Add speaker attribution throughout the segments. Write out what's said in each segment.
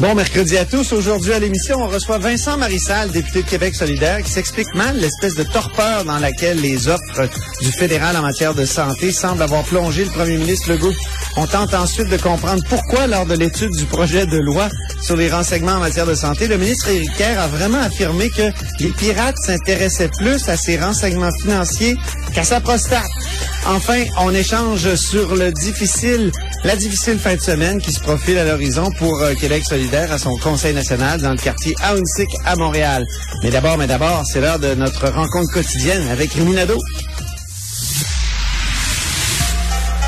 Speaker 1: Bon mercredi à tous. Aujourd'hui à l'émission, on reçoit Vincent Marissal, député de Québec solidaire, qui s'explique mal l'espèce de torpeur dans laquelle les offres du fédéral en matière de santé semblent avoir plongé le premier ministre Legault. On tente ensuite de comprendre pourquoi, lors de l'étude du projet de loi sur les renseignements en matière de santé, le ministre Éric Kerr a vraiment affirmé que les pirates s'intéressaient plus à ces renseignements financiers qu'à sa prostate. Enfin, on échange sur le difficile, la difficile fin de semaine qui se profile à l'horizon pour euh, Québec solidaire à son conseil national dans le quartier Aounsic à Montréal. Mais d'abord, mais d'abord, c'est l'heure de notre rencontre quotidienne avec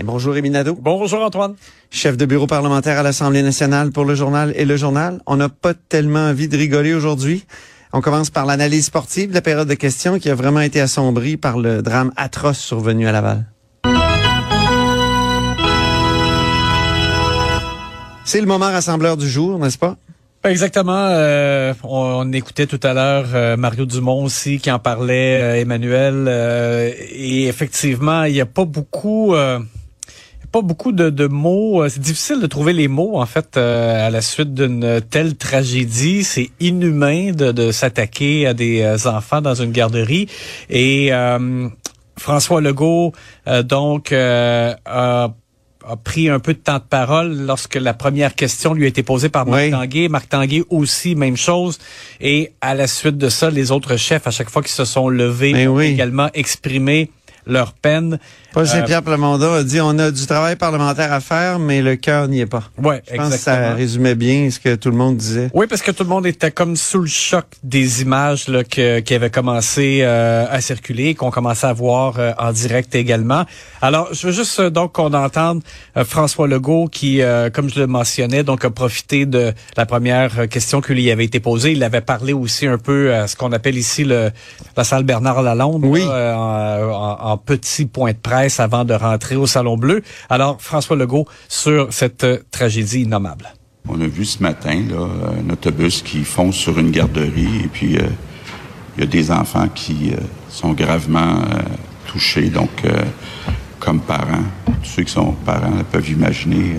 Speaker 1: Et bonjour, Rémi Nadeau.
Speaker 2: Bonjour, Antoine.
Speaker 1: Chef de bureau parlementaire à l'Assemblée nationale pour le journal et le journal. On n'a pas tellement envie de rigoler aujourd'hui. On commence par l'analyse sportive de la période de questions qui a vraiment été assombrie par le drame atroce survenu à Laval. C'est le moment rassembleur du jour, n'est-ce pas?
Speaker 2: Exactement. euh, on, on écoutait tout à l'heure euh, Mario Dumont aussi qui en parlait, euh, Emmanuel. et effectivement, il n'y a pas beaucoup... euh, pas beaucoup de, de mots. C'est difficile de trouver les mots, en fait, euh, à la suite d'une telle tragédie. C'est inhumain de, de s'attaquer à des euh, enfants dans une garderie. Et euh, François Legault, euh, donc, euh, a a pris un peu de temps de parole lorsque la première question lui a été posée par Marc
Speaker 1: Oui.
Speaker 2: Tanguay. Marc Tanguay aussi, même chose. Et à la suite de ça, les autres chefs, à chaque fois qu'ils se sont levés,
Speaker 1: Ben
Speaker 2: ont
Speaker 1: oui.
Speaker 2: également exprimé leur peine.
Speaker 1: Paul
Speaker 2: Euh,
Speaker 1: Saint-Pierre Plamondon a dit on a du travail parlementaire à faire, mais le cœur n'y est pas.
Speaker 2: Ouais,
Speaker 1: Je pense que ça résumait bien ce que tout le monde disait.
Speaker 2: Oui, parce que tout le monde était comme sous le choc des images là, que- qui avaient commencé euh, à circuler, qu'on commençait à voir euh, en direct également. Alors, je veux juste euh, donc qu'on entende euh, François Legault qui, euh, comme je le mentionnais, donc a profité de la première euh, question qui lui avait été posée. Il avait parlé aussi un peu à ce qu'on appelle ici le, la salle Bernard Lalonde,
Speaker 1: Oui.
Speaker 2: là, euh, en, en- en petit point de presse avant de rentrer au Salon Bleu. Alors, François Legault sur cette euh, tragédie innommable.
Speaker 3: On a vu ce matin un autobus qui fonce sur une garderie et puis euh, il y a des enfants qui euh, sont gravement touchés. Donc, comme parents, tous ceux qui sont parents peuvent imaginer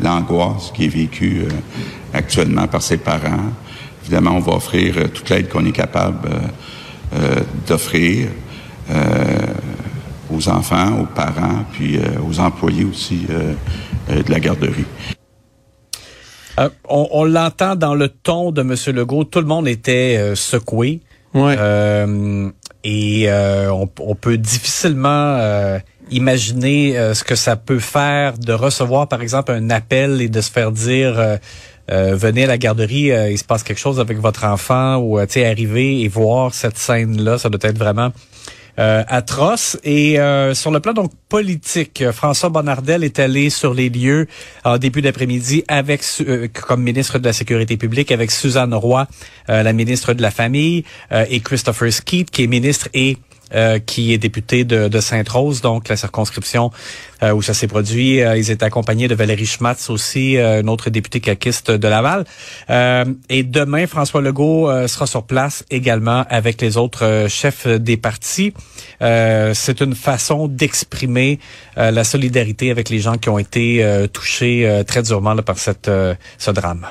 Speaker 3: l'angoisse qui est vécue actuellement par ces parents. Évidemment, on va offrir toute l'aide qu'on est capable d'offrir aux enfants, aux parents, puis euh, aux employés aussi euh, euh, de la garderie.
Speaker 2: Euh, on on l'entend dans le ton de M. Legault. Tout le monde était euh, secoué.
Speaker 1: Ouais.
Speaker 2: Euh, et euh, on, on peut difficilement euh, imaginer euh, ce que ça peut faire de recevoir, par exemple, un appel et de se faire dire euh, euh, venez à la garderie, euh, il se passe quelque chose avec votre enfant ou euh, tu sais arriver et voir cette scène-là, ça doit être vraiment euh, atroce. Et euh, sur le plan donc politique, euh, François Bonnardel est allé sur les lieux en début d'après-midi avec euh, comme ministre de la Sécurité publique avec Suzanne Roy, euh, la ministre de la Famille, euh, et Christopher Skeet, qui est ministre et euh, qui est député de, de Sainte-Rose, donc la circonscription euh, où ça s'est produit. Euh, ils étaient accompagnés de Valérie Schmatz aussi, euh, une autre députée caquiste de Laval. Et demain, François Legault sera sur place également avec les autres chefs des partis. C'est une façon d'exprimer la solidarité avec les gens qui ont été touchés très durement là, par cette, ce drame.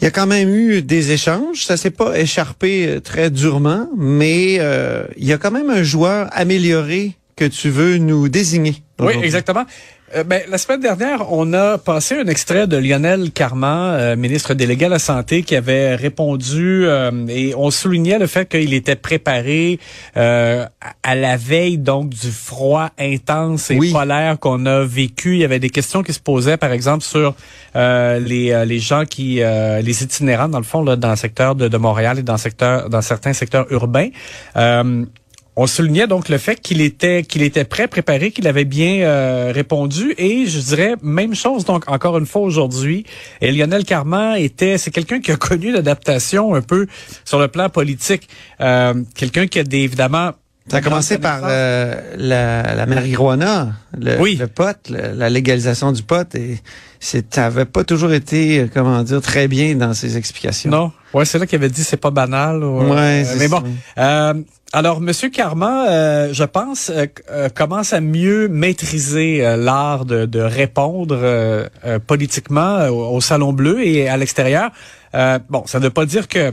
Speaker 1: Il y a quand même eu des échanges. Ça s'est pas écharpé euh, très durement, mais euh, il y a quand même un joueur amélioré que tu veux nous désigner.
Speaker 2: Oui, exactement. Euh, ben, la semaine dernière, on a passé un extrait de Lionel Carman, euh, ministre délégué à la Santé, qui avait répondu euh, et on soulignait le fait qu'il était préparé à la veille donc du froid intense et polaire qu'on a vécu. Il y avait des questions qui se posaient, par exemple, sur les, les gens qui, les itinérants, dans le fond, là, dans le secteur de, de Montréal et dans, secteur, dans certains secteurs urbains on soulignait donc le fait qu'il était qu'il était prêt, préparé, qu'il avait bien euh, répondu et je dirais même chose donc encore une fois aujourd'hui. Et Lionel Carman était c'est quelqu'un qui a connu l'adaptation un peu sur le plan politique, euh, quelqu'un qui a des, évidemment
Speaker 1: ça a commencé par euh, la, la marijuana, le, oui. le pot, la légalisation du pot, et ça avait pas toujours été, comment dire, très bien dans ses explications.
Speaker 2: Non, ouais, c'est là qu'il avait dit c'est pas banal.
Speaker 1: ouais,
Speaker 2: mais bon. Euh, alors, Monsieur Carman, euh, je pense, commence à mieux maîtriser l'art de, de répondre politiquement au, Salon Bleu et à l'extérieur. bon, ça ne veut pas dire que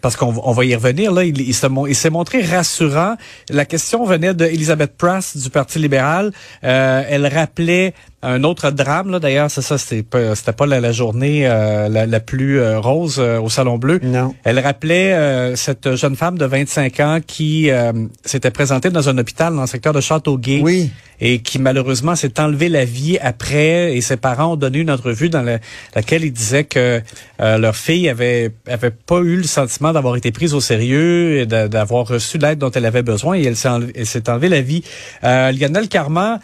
Speaker 2: parce qu'on va y revenir, là, il, il s'est montré rassurant. La question venait d'Elizabeth Prass du Parti libéral. Euh, elle rappelait un autre drame, là, d'ailleurs, c'est ça, c'était pas, c'était pas la, journée euh, la, plus euh, rose au Salon Bleu.
Speaker 1: Non.
Speaker 2: Elle rappelait cette jeune femme de 25 ans qui s'était présentée dans un hôpital dans le secteur de Châteauguay.
Speaker 1: Oui.
Speaker 2: Et qui malheureusement s'est enlevé la vie après. Et ses parents ont donné une entrevue dans laquelle ils disaient que leur fille avait avait pas eu le sentiment d'avoir été prise au sérieux et d'avoir reçu l'aide dont elle avait besoin. Et elle s'est enlevée, enlevé la vie. Lionel Carman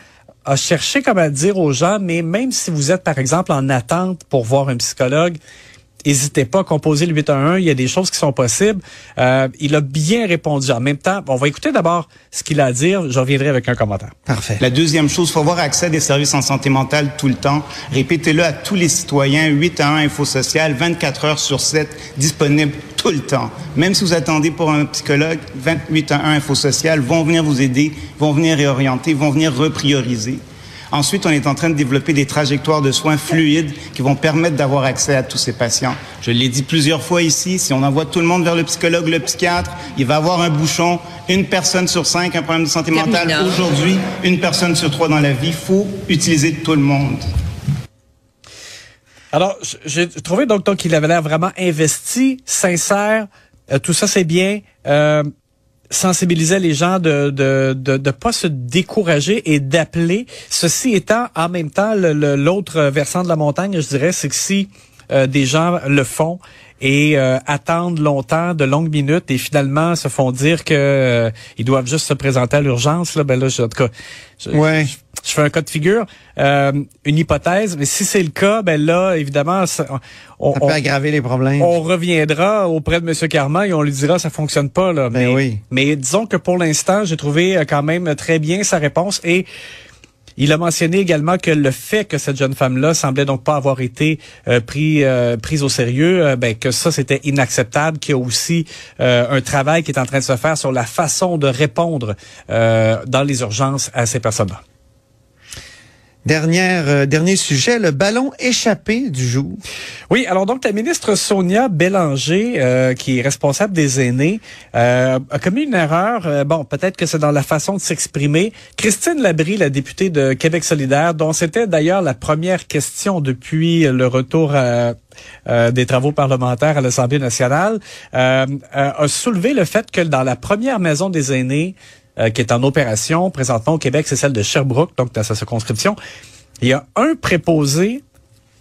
Speaker 2: a cherché comme à dire aux gens, mais même si vous êtes, par exemple, en attente pour voir un psychologue, N'hésitez pas à composer le 811. Il y a des choses qui sont possibles. Euh, il a bien répondu. En même temps, on va écouter d'abord ce qu'il a à dire. Je reviendrai avec un commentaire.
Speaker 1: Parfait.
Speaker 4: La deuxième chose, il faut avoir accès à des services en santé mentale tout le temps. Répétez-le à tous les citoyens. 811 Info Social, 24 heures sur 7, disponible tout le temps. Même si vous attendez pour un psychologue, 2811 Info Social vont venir vous aider, vont venir réorienter, vont venir reprioriser. Ensuite, on est en train de développer des trajectoires de soins fluides qui vont permettre d'avoir accès à tous ces patients. Je l'ai dit plusieurs fois ici, si on envoie tout le monde vers le psychologue, le psychiatre, il va avoir un bouchon. Une personne sur cinq, un problème de santé mentale. Aujourd'hui, une personne sur trois dans la vie. Il faut utiliser tout le monde.
Speaker 2: Alors, j'ai trouvé donc, qu'il avait l'air vraiment investi, sincère. Euh, tout ça, c'est bien. Euh, sensibiliser les gens de de de, de pas se décourager et d'appeler. Ceci étant, en même temps, l'autre versant de la montagne, je dirais, c'est que si euh, des gens le font et euh, attendent longtemps, de longues minutes, et finalement se font dire que euh, ils doivent juste se présenter à l'urgence. Là, ben là, je, en tout cas, je,
Speaker 1: ouais.
Speaker 2: je, fais un cas de figure, euh, une hypothèse, mais si c'est le cas, ben là, évidemment, ça,
Speaker 1: on, peut aggraver les problèmes.
Speaker 2: On reviendra auprès de Monsieur Carman et on lui dira ça fonctionne pas là.
Speaker 1: Ben
Speaker 2: mais,
Speaker 1: oui.
Speaker 2: mais disons que pour l'instant, j'ai trouvé quand même très bien sa réponse et il a mentionné également que le fait que cette jeune femme-là semblait donc pas avoir été euh, pris, euh, prise au sérieux, euh, ben, que ça c'était inacceptable, qu'il y a aussi un travail qui est en train de se faire sur la façon de répondre dans les urgences à ces personnes-là.
Speaker 1: Dernière, euh, dernier sujet, le ballon échappé du jour.
Speaker 2: Oui, alors donc la ministre Sonia Bélanger, euh, qui est responsable des aînés, euh, a commis une erreur. bon, peut-être que c'est dans la façon de s'exprimer. Christine Labrie, la députée de Québec solidaire, dont c'était d'ailleurs la première question depuis le retour des travaux parlementaires à l'Assemblée nationale, a soulevé le fait que dans la première maison des aînés, euh, qui est en opération présentement au Québec, c'est celle de Sherbrooke, donc dans sa circonscription. Il y a un préposé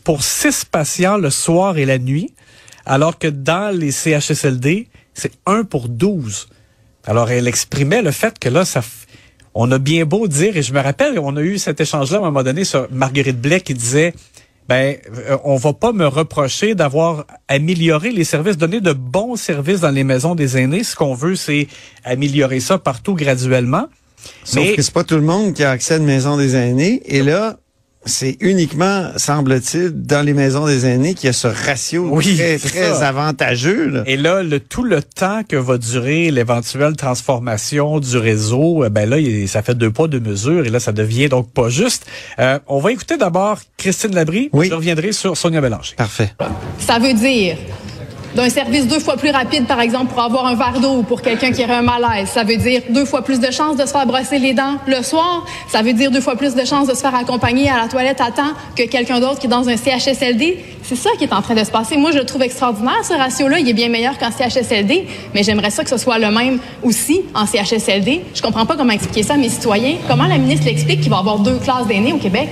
Speaker 2: pour six patients le soir et la nuit, alors que dans les CHSLD, c'est un pour douze. Alors, elle exprimait le fait que là, ça, on a bien beau dire, et je me rappelle, on a eu cet échange-là à un moment donné sur Marguerite Blais qui disait, ben euh, on va pas me reprocher d'avoir amélioré les services, donné de bons services dans les maisons des aînés. Ce qu'on veut, c'est améliorer ça partout graduellement.
Speaker 1: Sauf Mais... que c'est pas tout le monde qui a accès à une maison des aînés. Et là, c'est uniquement, semble-t-il, dans les maisons des aînés qu'il y a ce ratio très, très avantageux.
Speaker 2: Et là, le, tout le temps que va durer l'éventuelle transformation du réseau, eh ben là, ça fait deux poids, deux mesures, et là, ça devient donc pas juste. Euh, on va écouter d'abord Christine Labrie.
Speaker 1: Oui.
Speaker 2: Je reviendrai sur Sonia Bélanger.
Speaker 1: Parfait.
Speaker 5: Ça veut dire d'un service deux fois plus rapide, par exemple, pour avoir un verre d'eau ou pour quelqu'un qui aurait un malaise. Ça veut dire deux fois plus de chances de se faire brosser les dents le soir. Ça veut dire deux fois plus de chances de se faire accompagner à la toilette à temps que quelqu'un d'autre qui est dans un CHSLD. C'est ça qui est en train de se passer. Moi, je le trouve extraordinaire, ce ratio-là. Il est bien meilleur qu'en CHSLD, mais j'aimerais ça que ce soit le même aussi en CHSLD. Je comprends pas comment expliquer ça à mes citoyens. Comment la ministre l'explique qu'il va y avoir deux classes d'aînés au Québec?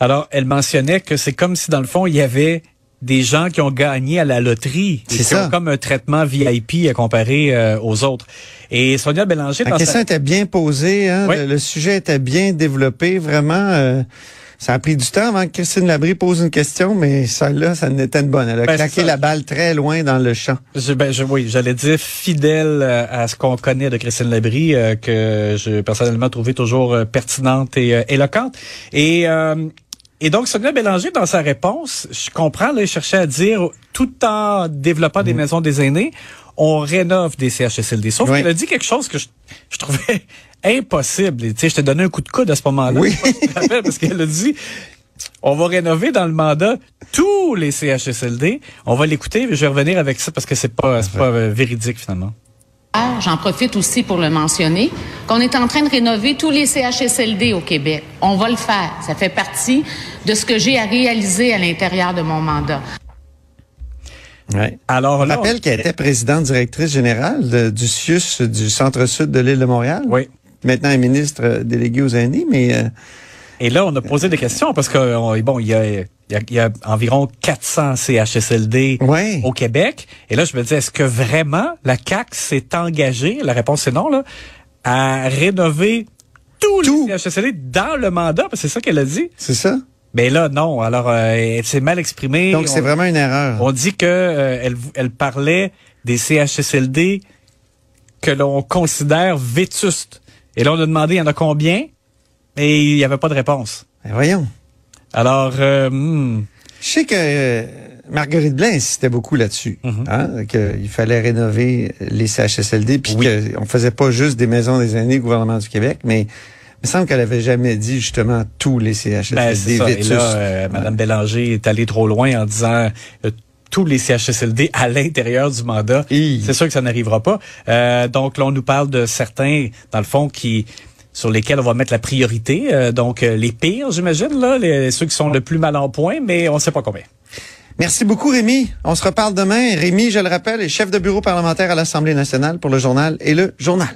Speaker 2: Alors, elle mentionnait que c'est comme si, dans le fond, il y avait des gens qui ont gagné à la loterie.
Speaker 1: C'est ça.
Speaker 2: ont comme un traitement VIP à comparer euh, aux autres. Et Sonia Bélanger,
Speaker 1: La question
Speaker 2: sa-
Speaker 1: était bien posée, hein,
Speaker 2: Oui.
Speaker 1: le, le sujet était bien développé, vraiment. euh, ça a pris du temps avant que Christine Labrie pose une question, mais celle-là, ça en était une bonne. Elle a
Speaker 2: Ben,
Speaker 1: claqué la balle très loin dans le champ.
Speaker 2: Je, ben, je, oui, j'allais dire fidèle euh, à ce qu'on connaît de Christine Labrie, euh, que je personnellement trouvé toujours euh, pertinente et euh, éloquente. Et, euh, et donc, Sonia Bélanger, dans sa réponse, je comprends, là, il cherchait à dire, tout en développant des maisons des aînés, on rénove des CHSLD. Sauf
Speaker 1: Oui.
Speaker 2: qu'elle a dit quelque chose que je, je trouvais impossible. Et, Tu sais, je t'ai donné un coup de coude à ce moment-là.
Speaker 1: Oui.
Speaker 2: Je parce qu'elle a dit, on va rénover dans le mandat tous les CHSLD. On va l'écouter. Je vais revenir avec ça parce que c'est pas, c'est pas euh, véridique finalement.
Speaker 6: J'en profite aussi pour le mentionner, qu'on est en train de rénover tous les CHSLD au Québec. On va le faire. Ça fait partie de ce que j'ai à réaliser à l'intérieur de mon mandat.
Speaker 1: Ouais.
Speaker 2: Alors
Speaker 1: Je
Speaker 2: là,
Speaker 1: rappelle qu'elle était présidente directrice générale de- du CIUS du centre-sud de l'île de Montréal.
Speaker 2: Oui.
Speaker 1: Maintenant, elle est ministre déléguée aux aînés, mais euh,
Speaker 2: et là, on a posé des questions parce que on- bon, il y a, il y a, il y a environ 400 CHSLD
Speaker 1: Ouais.
Speaker 2: au Québec. Et là, je me disais, est-ce que vraiment la CAC s'est engagée La réponse est non là, à rénover tous
Speaker 1: Tout.
Speaker 2: les CHSLD dans le mandat, parce que c'est ça qu'elle a dit.
Speaker 1: c'est ça.
Speaker 2: Mais là, non. Alors, euh, elle s'est mal exprimée.
Speaker 1: Donc, c'est vraiment une erreur.
Speaker 2: On dit que euh, elle, elle parlait des CHSLD que l'on considère vétustes. Et là, on a demandé, il y en a combien? Et il n'y avait pas de réponse.
Speaker 1: Ben, voyons.
Speaker 2: Alors, euh, hmm,
Speaker 1: Je sais que euh, Marguerite Blais insistait beaucoup là-dessus, hein, qu'il fallait rénover les CHSLD, puis
Speaker 2: Oui.
Speaker 1: qu'on faisait pas juste des maisons des aînés, gouvernement du Québec, mais il me semble qu'elle avait jamais dit justement tous les CHSLD
Speaker 2: ben. Et là, euh, Mme Bélanger est allée trop loin en disant euh, tous les CHSLD à l'intérieur du mandat. C'est sûr que ça n'arrivera pas. Euh, donc là, on nous parle de certains, dans le fond, qui sur lesquels on va mettre la priorité. Euh, donc euh, les pires, j'imagine, là, les, ceux qui sont le plus mal en point, mais on ne sait pas combien.
Speaker 1: Merci beaucoup, Rémi. On se reparle demain. Rémi, je le rappelle, est chef de bureau parlementaire à l'Assemblée nationale pour le journal et le journal.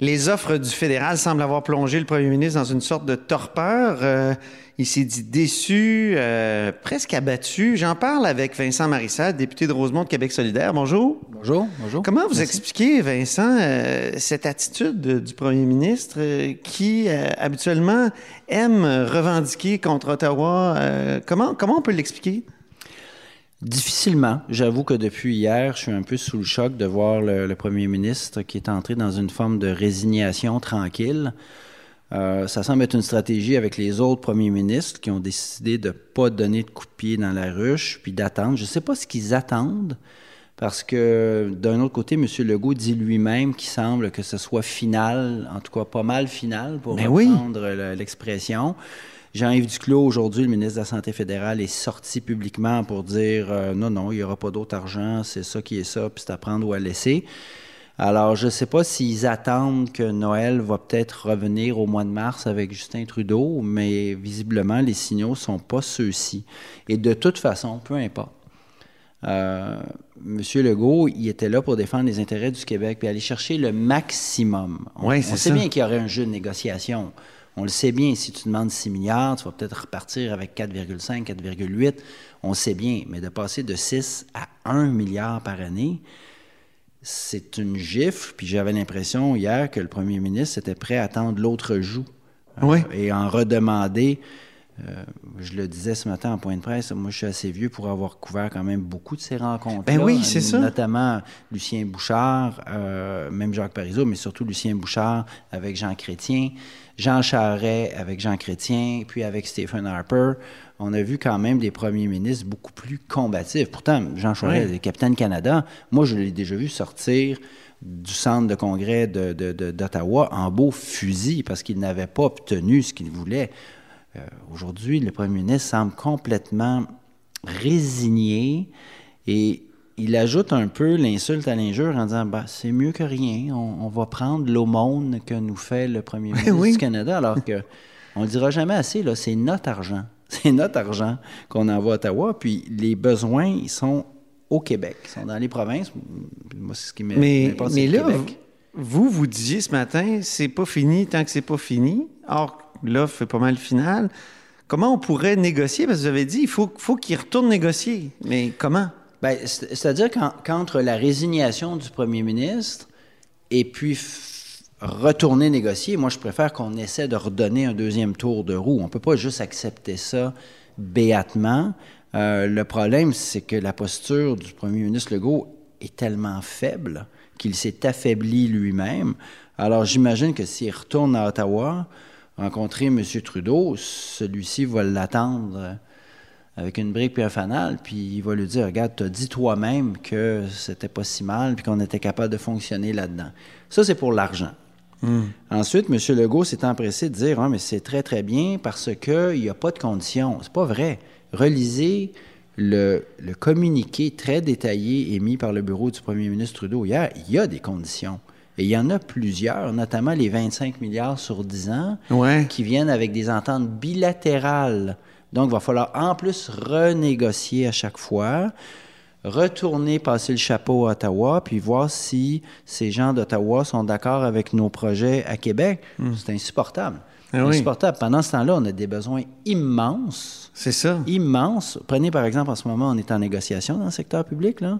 Speaker 1: Les offres du fédéral semblent avoir plongé le premier ministre dans une sorte de torpeur. Euh, il s'est dit déçu, euh, presque abattu. J'en parle avec Vincent Marissal, député de Rosemont de Québec solidaire. Bonjour.
Speaker 7: Bonjour, bonjour.
Speaker 1: Comment vous
Speaker 7: Merci.
Speaker 1: expliquez, Vincent, euh, cette attitude de- du premier ministre qui, habituellement, aime revendiquer contre Ottawa? Comment, comment on peut l'expliquer?
Speaker 7: Difficilement. J'avoue que depuis hier, je suis un peu sous le choc de voir le, le premier ministre qui est entré dans une forme de résignation tranquille. Euh, ça semble être une stratégie avec les autres premiers ministres qui ont décidé de ne pas donner de coup de pied dans la ruche, puis d'attendre. Je ne sais pas ce qu'ils attendent, parce que d'un autre côté, M. Legault dit lui-même qu'il semble que ce soit final, en tout cas pas mal final, pour
Speaker 1: Ben
Speaker 7: reprendre le- l'expression. Jean-Yves Duclos, aujourd'hui, le ministre de la Santé fédérale, est sorti publiquement pour dire euh, non, non, il n'y aura pas d'autre argent, c'est ça qui est ça, puis c'est à prendre ou à laisser. Alors, je ne sais pas s'ils attendent que Noël va peut-être revenir au mois de mars avec Justin Trudeau, mais visiblement, les signaux ne sont pas ceux-ci. Et de toute façon, peu importe. Euh, Monsieur Legault, il était là pour défendre les intérêts du Québec puis aller chercher le maximum. On,
Speaker 1: Ouais,
Speaker 7: on
Speaker 1: c'est
Speaker 7: sait
Speaker 1: ça.
Speaker 7: bien qu'il y aurait un jeu de négociation. On le sait bien, si tu demandes 6 milliards, tu vas peut-être repartir avec 4,5, 4,8. On le sait bien, mais de passer de 6 à 1 milliard par année, c'est une gifle. Puis j'avais l'impression hier que le premier ministre était prêt à tendre l'autre joue euh,
Speaker 1: Oui.
Speaker 7: et en redemander. Euh, je le disais ce matin en point de presse, moi je suis assez vieux pour avoir couvert quand même beaucoup de ces rencontres.
Speaker 1: Ben oui, c'est ça.
Speaker 7: Notamment Lucien Bouchard, euh, même Jacques Parizeau, mais surtout Lucien Bouchard avec Jean Chrétien, Jean Charret avec Jean Chrétien, puis avec Stephen Harper. On a vu quand même des premiers ministres beaucoup plus combatifs. Pourtant, Jean Charest
Speaker 1: Oui.
Speaker 7: capitaine Canada. Moi, je l'ai déjà vu sortir du centre de congrès de- de- de- d'Ottawa en beau fusil parce qu'il n'avait pas obtenu ce qu'il voulait. Euh, Aujourd'hui, le premier ministre semble complètement résigné Et il ajoute un peu l'insulte à l'injure en disant bah, c'est mieux que rien, on, on va prendre l'aumône que nous fait le premier ministre
Speaker 1: oui.
Speaker 7: du Canada, alors que on le dira jamais assez, là, c'est notre argent. C'est notre argent qu'on envoie à Ottawa, puis les besoins, ils sont au Québec, ils sont dans les provinces. Moi, c'est ce qui m'est-
Speaker 1: Mais,
Speaker 7: m'importe,
Speaker 1: mais
Speaker 7: le
Speaker 1: là,
Speaker 7: Québec.
Speaker 1: vous, vous disiez ce matin, c'est pas fini tant que c'est pas fini. Or, l'offre est pas mal finale. Comment on pourrait négocier? Parce que vous avez dit, il faut, faut qu'il retourne négocier. Mais comment?
Speaker 7: Ben, c'est- C'est-à-dire qu'en- qu'entre la résignation du premier ministre et puis retourner négocier, moi, je préfère qu'on essaie de redonner un deuxième tour de roue. On ne peut pas juste accepter ça béatement. Euh, le problème, c'est que la posture du premier ministre Legault est tellement faible qu'il s'est affaibli lui-même. Alors, j'imagine que s'il retourne à Ottawa, rencontrer M. Trudeau, celui-ci va l'attendre euh, avec une brique puis un fanal, puis il va lui dire Regarde, tu as dit toi-même que c'était pas si mal, puis qu'on était capable de fonctionner là-dedans. Ça, c'est pour l'argent. Ensuite, M. Legault s'est empressé de dire Ah, mais c'est très, très bien parce qu'il n'y a pas de conditions. C'est pas vrai. Relisez le, le communiqué très détaillé émis par le bureau du premier ministre Trudeau hier. Il y a des conditions. Et il y en a plusieurs, notamment les 25 milliards sur 10 ans
Speaker 1: Ouais.
Speaker 7: qui viennent avec des ententes bilatérales. Donc, il va falloir en plus renégocier à chaque fois, retourner passer le chapeau à Ottawa, puis voir si ces gens d'Ottawa sont d'accord avec nos projets à Québec. C'est insupportable.
Speaker 1: Hmm. Ah oui.
Speaker 7: insupportable. Pendant ce temps-là, on a des besoins immenses
Speaker 1: C'est ça.
Speaker 7: immense. Prenez par exemple, en ce moment, on est en négociation dans le secteur public. Là.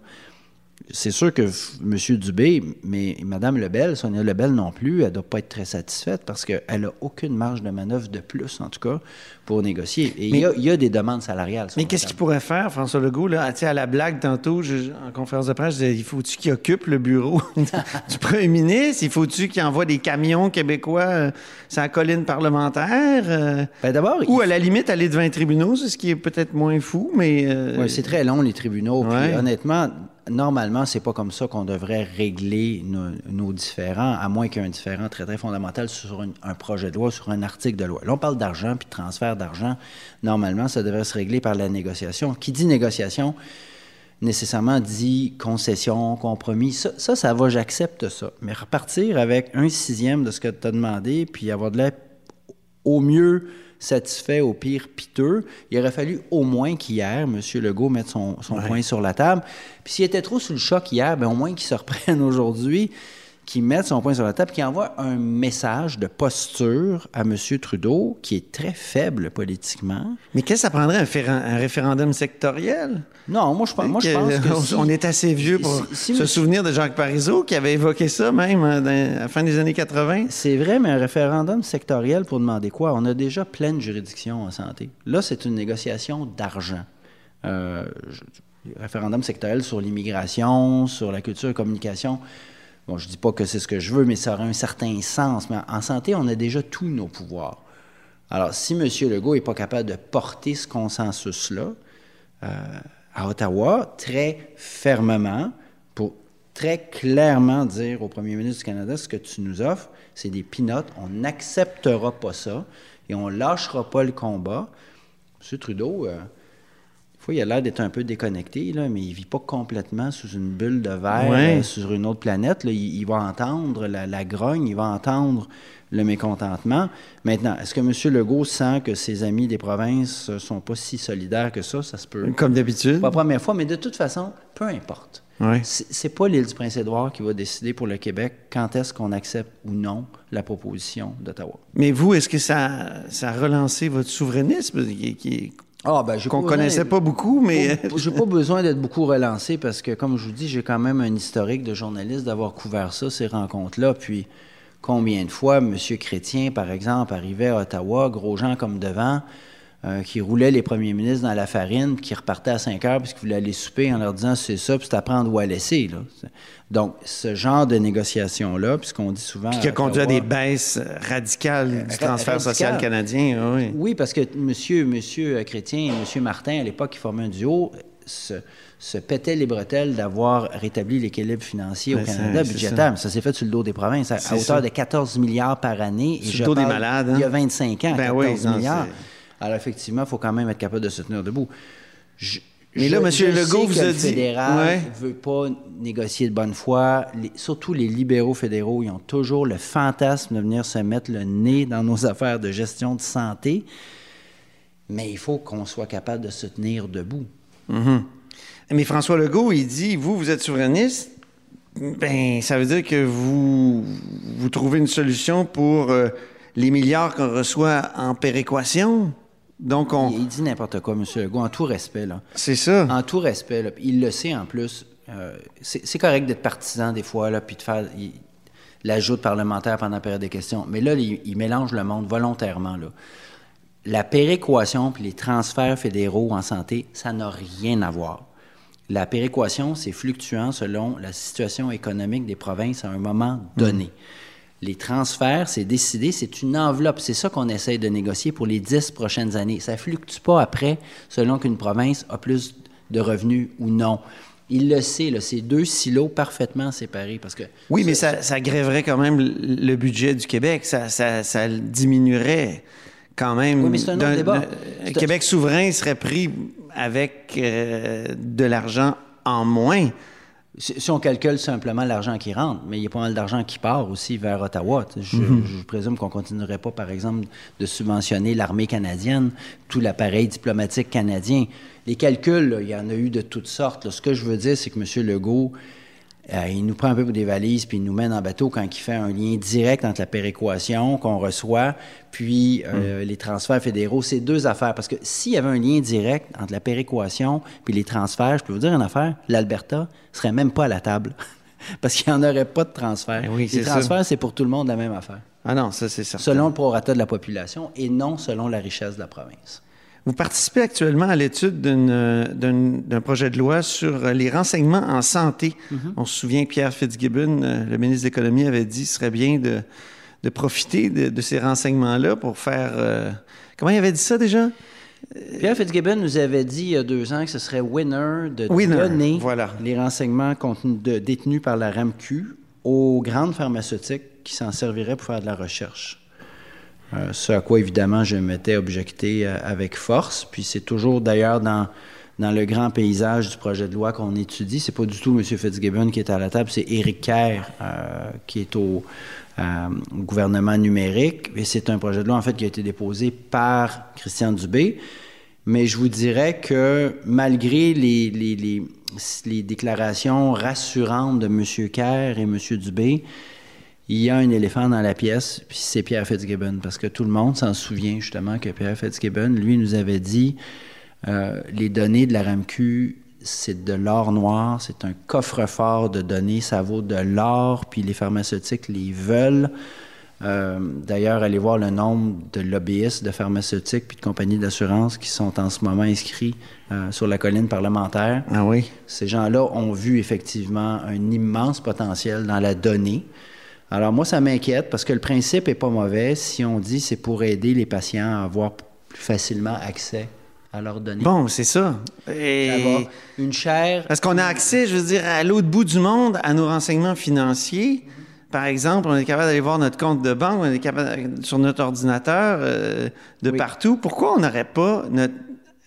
Speaker 7: C'est sûr que M. Dubé, mais Mme Lebel, Sonia Lebel non plus, elle ne doit pas être très satisfaite parce qu'elle n'a aucune marge de manœuvre de plus, en tout cas, pour négocier. Et il y a- il y, a des demandes salariales.
Speaker 1: Mais qu'est-ce qu'il pourrait faire, François Legault, là? Sais, à la blague tantôt, je- en conférence de presse, je disais, il faut-tu qu'il occupe le bureau du premier ministre? Il faut-tu qu'il envoie des camions québécois euh, sur la colline parlementaire? euh,
Speaker 7: Ben, D'abord,
Speaker 1: ou à la limite, aller devant les tribunaux, c'est ce qui est peut-être moins fou, mais... euh,
Speaker 7: Ouais, c'est très long, les tribunaux. Puis, honnêtement, normalement, c'est pas comme ça qu'on devrait régler nos, nos différends, à moins qu'il y ait un différent très, très fondamental sur une- un projet de loi, sur un article de loi. Là, on parle d'argent puis de transfert d'argent. Normalement, ça devrait se régler par la négociation. Qui dit négociation, nécessairement dit concession, compromis. Ça, ça, ça va, j'accepte ça. Mais repartir avec un sixième de ce que tu as demandé, puis avoir de l'air au mieux satisfait, au pire piteux. Il aurait fallu au moins qu'hier, M. Legault mette son, son point sur la table. Puis s'il était trop sous le choc hier, ben au moins qu'il se reprenne aujourd'hui, qu'il mette son point sur la table, qu'il envoie un message de posture à M. Trudeau, qui est très faible politiquement.
Speaker 1: Mais qu'est-ce que ça prendrait, un, un référendum sectoriel?
Speaker 7: Non, moi, je, pense- moi, je
Speaker 1: Que-
Speaker 7: pense que...
Speaker 1: on,
Speaker 7: si-
Speaker 1: on est assez vieux pour
Speaker 7: si- si
Speaker 1: se souvenir de Jacques Parizeau, qui avait évoqué ça même hein, dans- à la fin des années 80.
Speaker 7: C'est vrai, mais un référendum sectoriel pour demander quoi? On a déjà pleine juridiction en santé. Là, c'est une négociation d'argent. Euh, référendum sectoriel sur l'immigration, sur la culture et communication. Bon, je dis pas que c'est ce que je veux, mais ça aurait un certain sens. Mais en santé, on a déjà tous nos pouvoirs. Alors, si M. Legault n'est pas capable de porter ce consensus-là euh, à Ottawa, très fermement, pour très clairement dire au premier ministre du Canada, ce que tu nous offres, c'est des pinottes, on n'acceptera pas ça et on lâchera pas le combat. M. Trudeau, euh, fois, il a l'air d'être un peu déconnecté, là, mais il vit pas complètement sous une bulle de verre,
Speaker 1: Ouais.
Speaker 7: euh, sur une autre planète. là. Il, il va entendre la, la grogne, il va entendre le mécontentement. Maintenant, est-ce que M. Legault sent que ses amis des provinces ne sont pas si solidaires que ça? Ça se peut.
Speaker 1: Comme d'habitude.
Speaker 7: Pas la première fois, mais de toute façon, peu importe.
Speaker 1: Ouais.
Speaker 7: C'est pas l'île du Prince-Édouard qui va décider pour le Québec quand est-ce qu'on accepte ou non la proposition d'Ottawa.
Speaker 1: Mais vous, est-ce que ça, ça a relancé votre souverainisme, qui, qui-
Speaker 7: Ah, ben, j'ai
Speaker 1: qu'on
Speaker 7: pas
Speaker 1: connaissait pas beaucoup, mais...
Speaker 7: J'ai pas besoin d'être beaucoup relancé parce que, comme je vous dis, j'ai quand même un historique de journaliste d'avoir couvert ça, ces rencontres-là. Puis, combien de fois M. Chrétien, par exemple, arrivait à Ottawa, gros gens comme devant, euh, qui roulaient les premiers ministres dans la farine, puis qui repartaient à 5 heures puisqu'ils voulaient aller souper en leur disant c'est ça, puis c'est à prendre ou à laisser. Là. Donc, ce genre de négociation-là, puis ce qu'on dit souvent.
Speaker 1: qui a conduit à des baisses radicales du
Speaker 7: ra-
Speaker 1: transfert social canadien. ah oui.
Speaker 7: Oui, parce que monsieur, monsieur Chrétien et monsieur Martin, à l'époque, qui formaient un duo, se, se pétaient les bretelles d'avoir rétabli l'équilibre financier au
Speaker 1: Ben,
Speaker 7: Canada budgétaire. Mais ça s'est fait sur le dos des provinces, à, hauteur
Speaker 1: ça.
Speaker 7: de 14 milliards par année. Et
Speaker 1: Sur le des malades, hein?
Speaker 7: Il y a 25 ans,
Speaker 1: Ben
Speaker 7: 14
Speaker 1: oui,
Speaker 7: milliards. Alors, effectivement, il faut quand même être capable de se tenir debout. Je-
Speaker 1: Mais là, M. Legault vous a
Speaker 7: le
Speaker 1: dit-
Speaker 7: fédéral
Speaker 1: Ouais.
Speaker 7: veut pas négocier de bonne foi. Les- surtout les libéraux fédéraux, ils ont toujours le fantasme de venir se mettre le nez dans nos affaires de gestion de santé. Mais il faut qu'on soit capable de se tenir debout.
Speaker 1: Mais François Legault, il dit, vous, vous êtes souverainiste, ben, ça veut dire que vous, vous trouvez une solution pour euh, les milliards qu'on reçoit en péréquation. Donc, on...
Speaker 7: Il, il dit n'importe quoi, M. Legault, en tout respect.
Speaker 1: C'est ça.
Speaker 7: En tout respect. là. Il le sait en plus. Euh, c'est correct d'être partisan des fois, là, puis de faire l'ajout de parlementaire pendant la période des questions. Mais là, il, il mélange le monde volontairement. Là. La péréquation puis les transferts fédéraux en santé, ça n'a rien à voir. La péréquation, c'est fluctuant selon la situation économique des provinces à un moment donné. Les transferts, c'est décidé, c'est une enveloppe. C'est ça qu'on essaye de négocier pour les dix prochaines années. Ça ne fluctue pas après selon qu'une province a plus de revenus ou non. Il le sait, là, c'est deux silos parfaitement séparés parce que
Speaker 1: Oui, mais ça, ça grèverait quand même le budget du Québec. Ça, ça, ça diminuerait quand même.
Speaker 7: Oui, mais c'est un autre débat.
Speaker 1: Québec souverain serait pris avec euh, de l'argent en moins.
Speaker 7: Si on calcule simplement l'argent qui rentre, mais il y a pas mal d'argent qui part aussi vers Ottawa. Je,
Speaker 1: Mhm.
Speaker 7: je présume qu'on continuerait pas, par exemple, de subventionner l'armée canadienne, tout l'appareil diplomatique canadien. Les calculs, là, il y en a eu de toutes sortes. là. Ce que je veux dire, c'est que M. Legault, euh, il nous prend un peu pour des valises, puis il nous mène en bateau quand il fait un lien direct entre la péréquation qu'on reçoit, puis euh, les transferts fédéraux. C'est deux affaires. Parce que s'il y avait un lien direct entre la péréquation puis les transferts, je peux vous dire une affaire, l'Alberta serait même pas à la table. Parce qu'il n'y en aurait pas de transfert.
Speaker 1: Ben oui,
Speaker 7: les transferts, c'est pour tout le monde la même affaire.
Speaker 1: Ah non, ça c'est certain.
Speaker 7: Selon le prorata de la population et non selon la richesse de la province.
Speaker 1: Vous participez actuellement à l'étude euh, d'un, projet de loi sur euh, les renseignements en santé. On se souvient que Pierre Fitzgibbon, euh, le ministre de l'Économie, avait dit qu'il serait bien de, de profiter de, de ces renseignements-là pour faire... euh, Comment il avait dit ça déjà?
Speaker 7: Pierre Fitzgibbon nous avait dit il y a deux ans que ce serait winner de
Speaker 1: Winner,
Speaker 7: donner
Speaker 1: voilà.
Speaker 7: les renseignements contenus de- détenus par la RAMQ aux grandes pharmaceutiques qui s'en serviraient pour faire de la recherche. Euh, ce à quoi, évidemment, je m'étais objecté euh, avec force. Puis c'est toujours, d'ailleurs, dans, dans le grand paysage du projet de loi qu'on étudie. C'est pas du tout M. Fitzgibbon qui est à la table, c'est Éric Kerr euh, qui est au, gouvernement numérique. Et c'est un projet de loi, en fait, qui a été déposé par Christian Dubé. Mais je vous dirais que malgré les, les, les, les déclarations rassurantes de M. Kerr et M. Dubé, il y a un éléphant dans la pièce, puis c'est Pierre Fitzgibbon, parce que tout le monde s'en souvient justement que Pierre Fitzgibbon, lui, nous avait dit euh, les données de la RAMQ, c'est de l'or noir, c'est un coffre-fort de données, ça vaut de l'or, puis les pharmaceutiques les veulent. Euh, D'ailleurs, allez voir le nombre de lobbyistes de pharmaceutiques puis de compagnies d'assurance qui sont en ce moment inscrits euh, sur la colline parlementaire.
Speaker 1: Ah oui?
Speaker 7: Ces gens-là ont vu effectivement un immense potentiel dans la donnée. Alors moi, ça m'inquiète parce que le principe est pas mauvais si on dit c'est pour aider les patients à avoir plus facilement accès à leurs données.
Speaker 1: Bon, c'est ça. Et-
Speaker 7: une chaire.
Speaker 1: Parce qu'on a accès, je veux dire, à l'autre bout du monde, à nos renseignements financiers. Par exemple, on est capable d'aller voir notre compte de banque, on est capable sur notre ordinateur euh, de
Speaker 7: Oui.
Speaker 1: partout. Pourquoi on n'aurait pas notre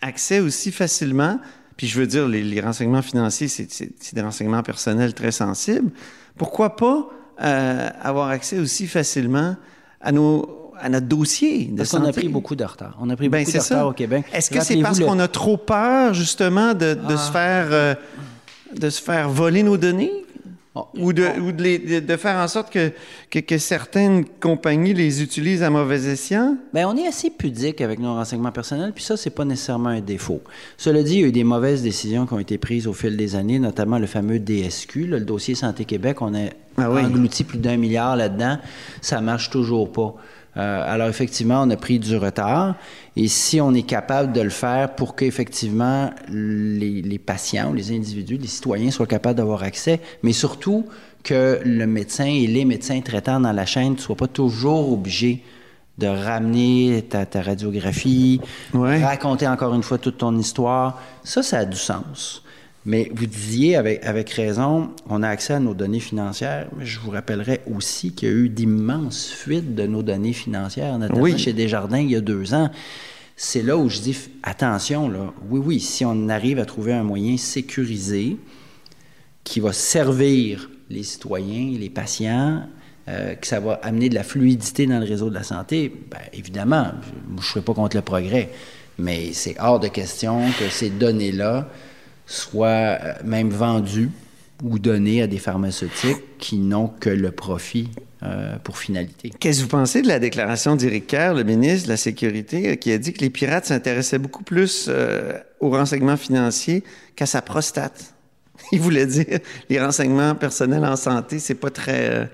Speaker 1: accès aussi facilement? Puis je veux dire, les, les renseignements financiers, c'est des renseignements personnels très sensibles. Pourquoi pas euh, avoir accès aussi facilement à nos à notre dossier de
Speaker 7: Parce qu'on a pris beaucoup de retard. On a pris
Speaker 1: Ben,
Speaker 7: beaucoup de retard
Speaker 1: ça.
Speaker 7: au Québec.
Speaker 1: Est-ce que c'est parce
Speaker 7: le- Ah.
Speaker 1: qu'on a trop peur, justement, de, de se faire euh, de se faire voler nos données?
Speaker 7: Oh,
Speaker 1: Ou, de, ou de, les- de- de faire en sorte que, que, que certaines compagnies les utilisent à mauvais escient?
Speaker 7: Ben, on est assez pudique avec nos renseignements personnels, puis ça, c'est pas nécessairement un défaut. Cela dit, il y a eu des mauvaises décisions qui ont été prises au fil des années, notamment le fameux DSQ, là, le dossier Santé Québec. On a
Speaker 1: Ah oui.
Speaker 7: englouti plus d'un milliard là-dedans. Ça marche toujours pas. Euh, alors, effectivement, on a pris du retard. Et si on est capable de le faire pour qu'effectivement les, les patients, ou les individus, les citoyens soient capables d'avoir accès, mais surtout que le médecin et les médecins traitants dans la chaîne ne soient pas toujours obligés de ramener ta, ta radiographie,
Speaker 1: Ouais.
Speaker 7: raconter encore une fois toute ton histoire, ça, ça a du sens. Mais vous disiez avec, avec raison, on a accès à nos données financières, mais je vous rappellerai aussi qu'il y a eu d'immenses fuites de nos données financières, notamment
Speaker 1: Oui.
Speaker 7: chez Desjardins il y a deux ans. c'est là où je dis attention, là. Oui, oui, si on arrive à trouver un moyen sécurisé qui va servir les citoyens, les patients, euh, que ça va amener de la fluidité dans le réseau de la santé, bien, évidemment, je ne serai pas contre le progrès, mais c'est hors de question que ces données-là soient euh, même vendues ou données à des pharmaceutiques qui n'ont que le profit euh, pour finalité.
Speaker 1: Qu'est-ce que vous pensez de la déclaration d'Éric Kerr, le ministre de la Sécurité, qui a dit que les pirates s'intéressaient beaucoup plus euh, aux renseignements financiers qu'à sa prostate? Il voulait dire les renseignements personnels en santé, c'est pas très. Euh,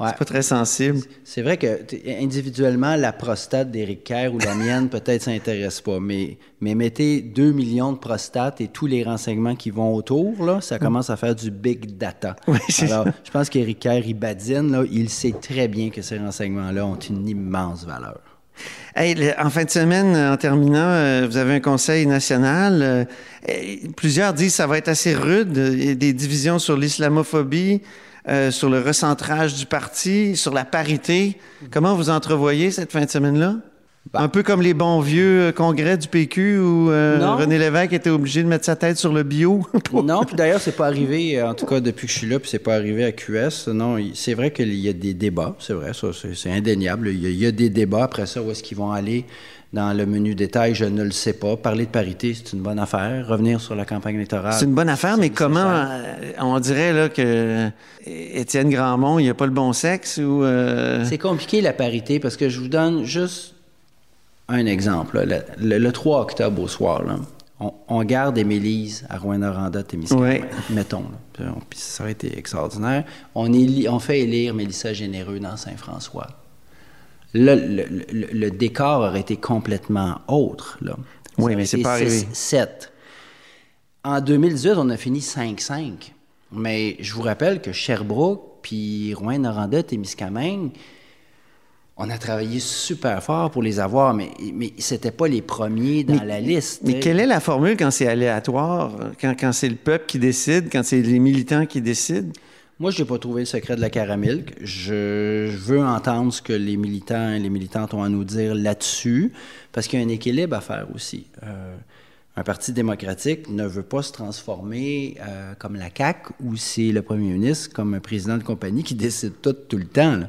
Speaker 1: c'est pas très sensible.
Speaker 7: C'est vrai que individuellement, la prostate d'Éric Kerr ou la mienne peut-être s'intéresse pas, mais, mais mettez 2 millions de prostates et tous les renseignements qui vont autour, là, ça commence à faire du big data.
Speaker 1: Oui,
Speaker 7: Alors, je pense qu'Éric Kerr, il badine, là, il sait très bien que ces renseignements-là ont une immense valeur.
Speaker 1: Hey, en fin de semaine, en terminant, euh, vous avez un conseil national. Euh, plusieurs disent que ça va être assez rude. Il y a des divisions sur l'islamophobie, euh, sur le recentrage du parti, sur la parité. Comment vous entrevoyez cette fin de semaine-là? Un peu comme les bons vieux euh, congrès du PQ où euh, René Lévesque était obligé de mettre sa tête sur le bio.
Speaker 7: non, puis d'ailleurs, c'est pas arrivé, en tout cas depuis que je suis là, puis c'est pas arrivé à QS. Non, c'est vrai qu'il y a des débats, c'est vrai, ça, c'est indéniable. Il y, a, il y, a, des débats. Après ça, où est-ce qu'ils vont aller dans le menu détail, je ne le sais pas. Parler de parité, c'est une bonne affaire. Revenir sur la campagne électorale.
Speaker 1: C'est une bonne affaire, mais comment euh, on dirait là que Étienne Grandmont, il a pas le bon sexe ou euh...
Speaker 7: C'est compliqué la parité parce que je vous donne juste un exemple. Le, le, 3 octobre au soir, là, on, on, garde Émilise à Rouen-Noranda, Témiscamingue,
Speaker 1: oui.
Speaker 7: mettons. Là. Ça aurait été extraordinaire. On, fait élire Mélissa Généreux dans Saint-François. Le, le, le, décor aurait été complètement autre. Là.
Speaker 1: Oui, mais c'est pas arrivé.
Speaker 7: 7. En 2018, on a fini 5-5. Mais je vous rappelle que Sherbrooke, puis Rouen-Noranda, Témiscamingue, on a travaillé super fort pour les avoir, mais, mais c'était pas les premiers dans
Speaker 1: mais,
Speaker 7: la liste.
Speaker 1: Mais quelle est la formule quand c'est aléatoire, quand, quand c'est le peuple qui décide, quand c'est les militants qui décident?
Speaker 7: Moi, je n'ai pas trouvé le secret de la caramilk. Je, je, veux entendre ce que les militants et les militantes ont à nous dire là-dessus, parce qu'il y a un équilibre à faire aussi. Euh, un parti démocratique ne veut pas se transformer euh, comme la CAQ, où c'est le premier ministre, comme un président de compagnie qui décide tout tout le temps.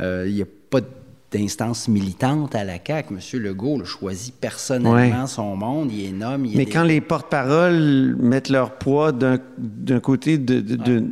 Speaker 7: Euh, il n'y a pas de d'instance militante à la CAQ. M. Legault choisit personnellement
Speaker 1: ouais.
Speaker 7: son monde, il est nomme. Il
Speaker 1: Mais
Speaker 7: est
Speaker 1: quand les porte-paroles mettent leur poids d'un côté, de, de, de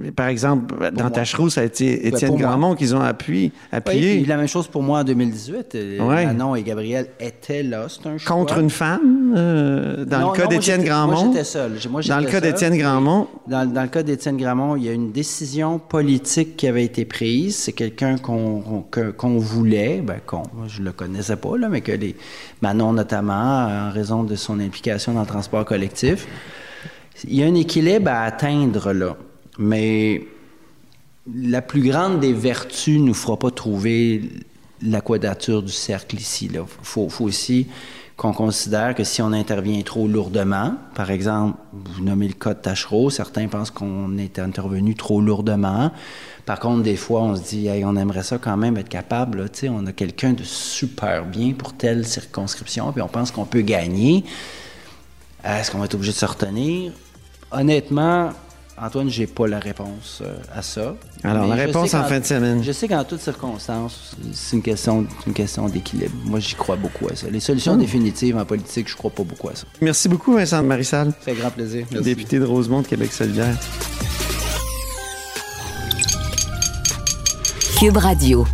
Speaker 1: ouais. par exemple, pour dans. Tachereau, ça a été Étienne Grandmont qu'ils ont appuyé. appuyé.
Speaker 7: Oui, la même chose pour moi en 2018. Ouais. Manon et Gabriel étaient là, c'est un choix.
Speaker 1: Contre une femme, euh, dans
Speaker 7: non,
Speaker 1: le cas d'Étienne Grandmont?
Speaker 7: Moi, j'étais seul.
Speaker 1: Dans le cas d'Étienne Grandmont?
Speaker 7: Dans, dans, le cas d'Étienne Grandmont, il y a une décision politique qui avait été prise. C'est quelqu'un qu'on qu qu voulait voulait, ben, qu'on, je le connaissais pas, là, mais que les Manon notamment, en raison de son implication dans le transport collectif, il y a un équilibre à atteindre là, mais la plus grande des vertus nous fera pas trouver la quadrature du cercle ici. Il faut aussi qu'on considère que si on intervient trop lourdement, par exemple, vous nommez le cas de Tachereau, certains pensent qu'on est intervenu trop lourdement. Par contre, des fois, on se dit, hey, on aimerait ça quand même être capable. Là, on a quelqu'un de super bien pour telle circonscription, puis on pense qu'on peut gagner. Est-ce qu'on va être obligé de se retenir? Honnêtement, Antoine, j'ai pas la réponse euh, à ça.
Speaker 1: Alors, la réponse en fin de semaine.
Speaker 7: Je sais qu'en toutes circonstances, c'est une question, une question d'équilibre. Moi, j'y crois beaucoup à ça. Les solutions mmh. définitives en politique, je crois pas beaucoup à ça.
Speaker 1: Merci beaucoup, Vincent Marissal.
Speaker 7: Ça fait grand plaisir.
Speaker 1: Merci. Député de Rosemont de Québec solidaire.
Speaker 8: Cube Radio.